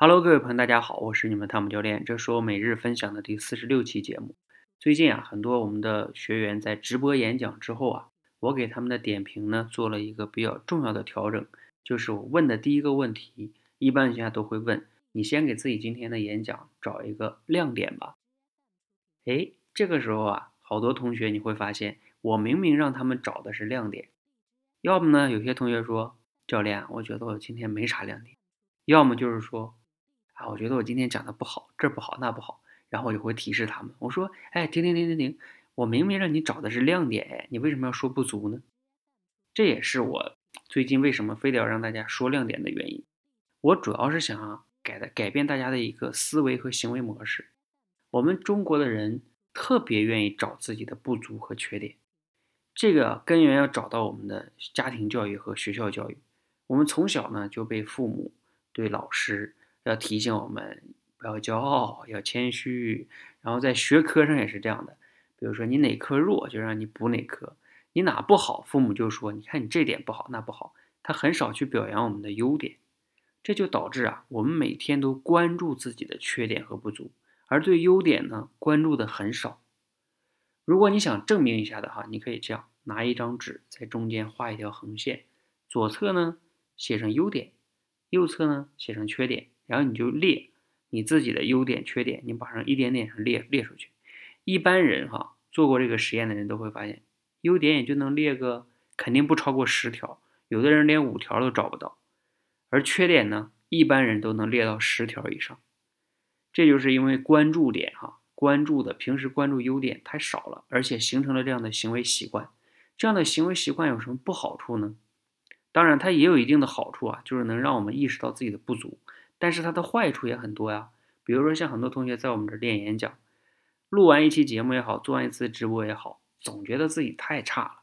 Hello，各位朋友，大家好，我是你们汤姆教练，这是我每日分享的第四十六期节目。最近啊，很多我们的学员在直播演讲之后啊，我给他们的点评呢做了一个比较重要的调整，就是我问的第一个问题，一般情况下都会问你先给自己今天的演讲找一个亮点吧。哎，这个时候啊，好多同学你会发现，我明明让他们找的是亮点，要么呢，有些同学说教练，我觉得我今天没啥亮点，要么就是说。啊，我觉得我今天讲的不好，这不好那不好，然后我就会提示他们，我说，哎，停停停停停，我明明让你找的是亮点，哎，你为什么要说不足呢？这也是我最近为什么非得要让大家说亮点的原因。我主要是想改的改变大家的一个思维和行为模式。我们中国的人特别愿意找自己的不足和缺点，这个根源要找到我们的家庭教育和学校教育。我们从小呢就被父母对老师。要提醒我们不要骄傲，要谦虚。然后在学科上也是这样的，比如说你哪科弱，就让你补哪科；你哪不好，父母就说你看你这点不好，那不好。他很少去表扬我们的优点，这就导致啊，我们每天都关注自己的缺点和不足，而对优点呢关注的很少。如果你想证明一下的话，你可以这样拿一张纸，在中间画一条横线，左侧呢写上优点，右侧呢写上缺点。然后你就列你自己的优点、缺点，你把上一点点上列列出去。一般人哈做过这个实验的人都会发现，优点也就能列个肯定不超过十条，有的人连五条都找不到。而缺点呢，一般人都能列到十条以上。这就是因为关注点哈关注的平时关注优点太少了，而且形成了这样的行为习惯。这样的行为习惯有什么不好处呢？当然，它也有一定的好处啊，就是能让我们意识到自己的不足。但是它的坏处也很多呀，比如说像很多同学在我们这练演讲，录完一期节目也好，做完一次直播也好，总觉得自己太差了，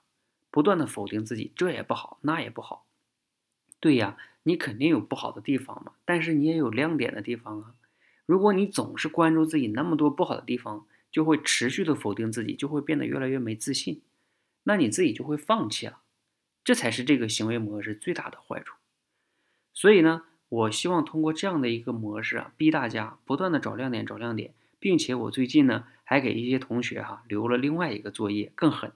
不断的否定自己，这也不好，那也不好。对呀，你肯定有不好的地方嘛，但是你也有亮点的地方啊。如果你总是关注自己那么多不好的地方，就会持续的否定自己，就会变得越来越没自信，那你自己就会放弃了，这才是这个行为模式最大的坏处。所以呢。我希望通过这样的一个模式啊，逼大家不断的找亮点，找亮点，并且我最近呢还给一些同学哈留了另外一个作业，更狠，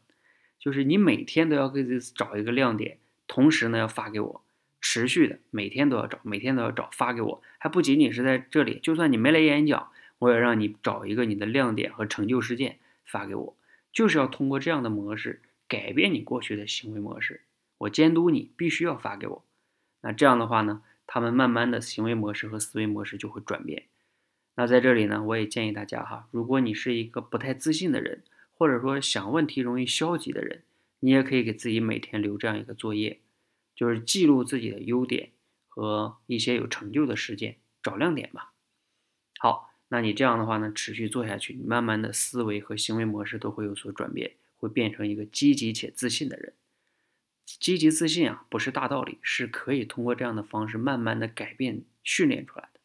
就是你每天都要给自己找一个亮点，同时呢要发给我，持续的每天都要找，每天都要找发给我，还不仅仅是在这里，就算你没来演讲，我也让你找一个你的亮点和成就事件发给我，就是要通过这样的模式改变你过去的行为模式，我监督你必须要发给我，那这样的话呢？他们慢慢的行为模式和思维模式就会转变。那在这里呢，我也建议大家哈，如果你是一个不太自信的人，或者说想问题容易消极的人，你也可以给自己每天留这样一个作业，就是记录自己的优点和一些有成就的事件，找亮点吧。好，那你这样的话呢，持续做下去，你慢慢的思维和行为模式都会有所转变，会变成一个积极且自信的人。积极自信啊，不是大道理，是可以通过这样的方式慢慢的改变、训练出来的。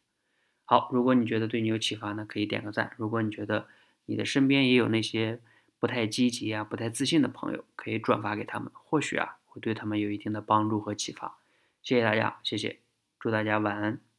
好，如果你觉得对你有启发呢，可以点个赞。如果你觉得你的身边也有那些不太积极啊、不太自信的朋友，可以转发给他们，或许啊会对他们有一定的帮助和启发。谢谢大家，谢谢，祝大家晚安。